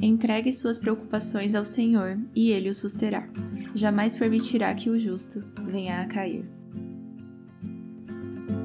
Entregue suas preocupações ao Senhor e ele o susterá. Jamais permitirá que o justo venha a cair.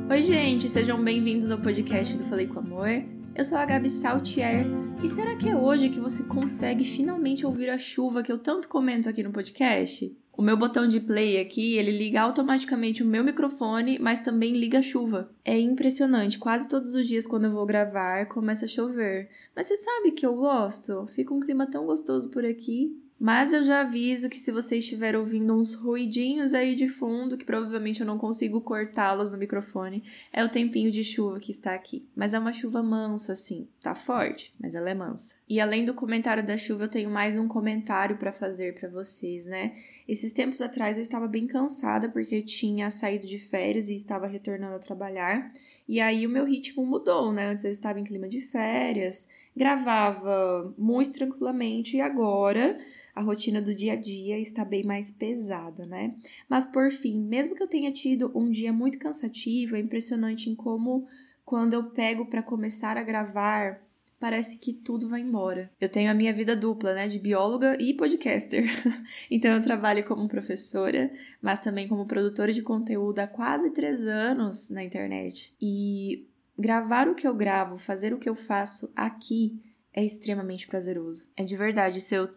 Oi, gente, sejam bem-vindos ao podcast do Falei com Amor. Eu sou a Gabi Saltier e será que é hoje que você consegue finalmente ouvir a chuva que eu tanto comento aqui no podcast? O meu botão de play aqui, ele liga automaticamente o meu microfone, mas também liga a chuva. É impressionante, quase todos os dias quando eu vou gravar, começa a chover. Mas você sabe que eu gosto? Fica um clima tão gostoso por aqui. Mas eu já aviso que se você estiver ouvindo uns ruidinhos aí de fundo, que provavelmente eu não consigo cortá-los no microfone, é o tempinho de chuva que está aqui. Mas é uma chuva mansa, assim. Tá forte, mas ela é mansa. E além do comentário da chuva, eu tenho mais um comentário para fazer para vocês, né? Esses tempos atrás eu estava bem cansada porque tinha saído de férias e estava retornando a trabalhar. E aí o meu ritmo mudou, né? Antes eu estava em clima de férias, gravava muito tranquilamente e agora a rotina do dia a dia está bem mais pesada, né? Mas por fim, mesmo que eu tenha tido um dia muito cansativo, é impressionante em como quando eu pego para começar a gravar, parece que tudo vai embora. Eu tenho a minha vida dupla, né, de bióloga e podcaster. então eu trabalho como professora, mas também como produtora de conteúdo há quase três anos na internet. E gravar o que eu gravo, fazer o que eu faço aqui é extremamente prazeroso. É de verdade, se eu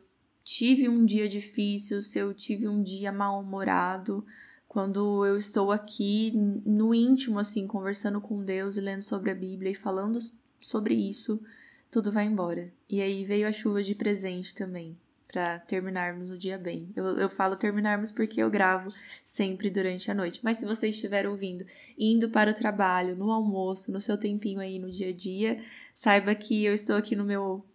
tive um dia difícil, se eu tive um dia mal-humorado, quando eu estou aqui no íntimo, assim, conversando com Deus e lendo sobre a Bíblia e falando sobre isso, tudo vai embora. E aí veio a chuva de presente também, para terminarmos o dia bem. Eu, eu falo terminarmos porque eu gravo sempre durante a noite. Mas se você estiver ouvindo, indo para o trabalho, no almoço, no seu tempinho aí no dia a dia, saiba que eu estou aqui no meu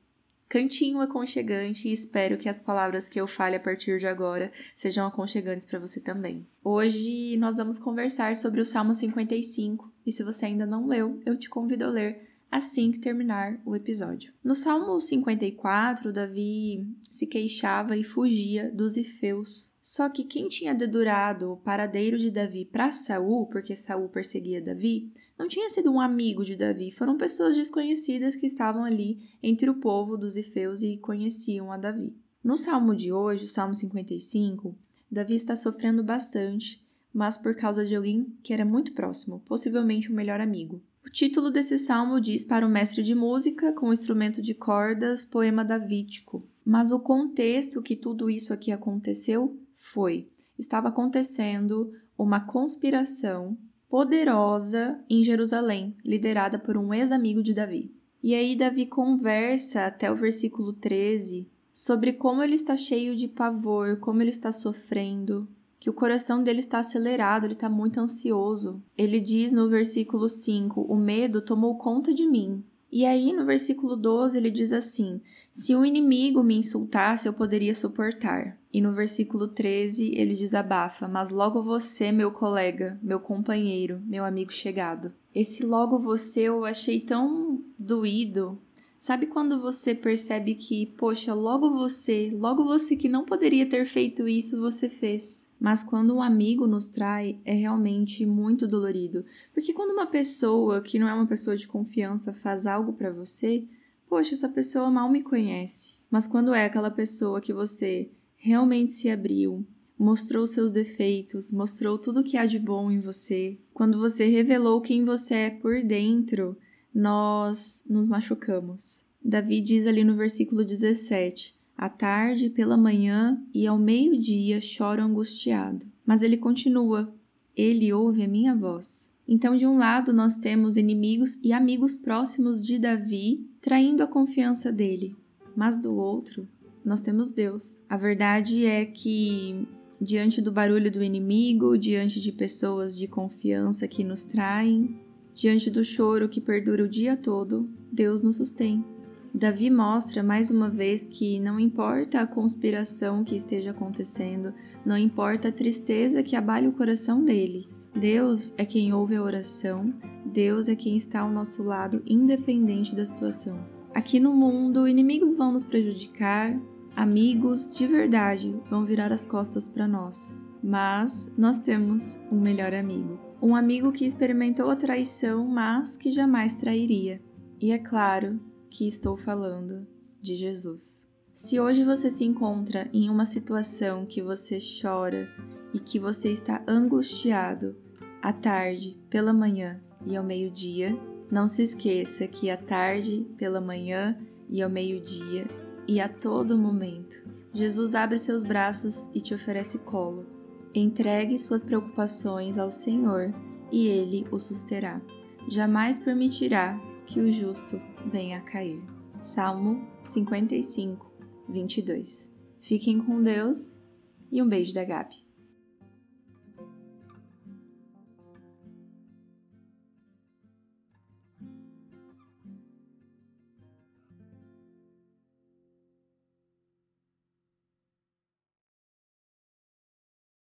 cantinho aconchegante e espero que as palavras que eu fale a partir de agora sejam aconchegantes para você também. Hoje nós vamos conversar sobre o Salmo 55 e se você ainda não leu, eu te convido a ler assim que terminar o episódio. No Salmo 54, Davi se queixava e fugia dos ifeus. Só que quem tinha dedurado o paradeiro de Davi para Saul, porque Saul perseguia Davi, não tinha sido um amigo de Davi, foram pessoas desconhecidas que estavam ali entre o povo dos ifeus e conheciam a Davi. No salmo de hoje, o Salmo 55, Davi está sofrendo bastante, mas por causa de alguém que era muito próximo, possivelmente o melhor amigo. O título desse salmo diz para o mestre de música, com instrumento de cordas, poema davídico. Mas o contexto que tudo isso aqui aconteceu foi: estava acontecendo uma conspiração poderosa em Jerusalém, liderada por um ex-amigo de Davi. E aí Davi conversa até o versículo 13 sobre como ele está cheio de pavor, como ele está sofrendo, que o coração dele está acelerado, ele está muito ansioso. Ele diz no versículo 5: O medo tomou conta de mim. E aí no versículo 12 ele diz assim: Se um inimigo me insultasse, eu poderia suportar. E no versículo 13 ele desabafa: Mas logo você, meu colega, meu companheiro, meu amigo chegado. Esse logo você eu achei tão doído. Sabe quando você percebe que, poxa, logo você, logo você que não poderia ter feito isso, você fez. Mas quando um amigo nos trai, é realmente muito dolorido. Porque quando uma pessoa que não é uma pessoa de confiança faz algo para você, poxa, essa pessoa mal me conhece. Mas quando é aquela pessoa que você realmente se abriu, mostrou seus defeitos, mostrou tudo que há de bom em você, quando você revelou quem você é por dentro, nós nos machucamos. Davi diz ali no versículo 17: À tarde, pela manhã e ao meio-dia choro angustiado. Mas ele continua: Ele ouve a minha voz. Então, de um lado, nós temos inimigos e amigos próximos de Davi traindo a confiança dele, mas do outro, nós temos Deus. A verdade é que, diante do barulho do inimigo, diante de pessoas de confiança que nos traem, diante do choro que perdura o dia todo, Deus nos sustém. Davi mostra mais uma vez que não importa a conspiração que esteja acontecendo, não importa a tristeza que abale o coração dele, Deus é quem ouve a oração, Deus é quem está ao nosso lado, independente da situação. Aqui no mundo, inimigos vão nos prejudicar, amigos de verdade vão virar as costas para nós. Mas nós temos um melhor amigo. Um amigo que experimentou a traição, mas que jamais trairia. E é claro que estou falando de Jesus. Se hoje você se encontra em uma situação que você chora e que você está angustiado, à tarde, pela manhã e ao meio-dia, não se esqueça que à tarde, pela manhã e ao meio-dia e a todo momento, Jesus abre seus braços e te oferece colo. Entregue suas preocupações ao Senhor e Ele o susterá. Jamais permitirá que o justo venha a cair. Salmo 55, 22. Fiquem com Deus e um beijo da Gabi.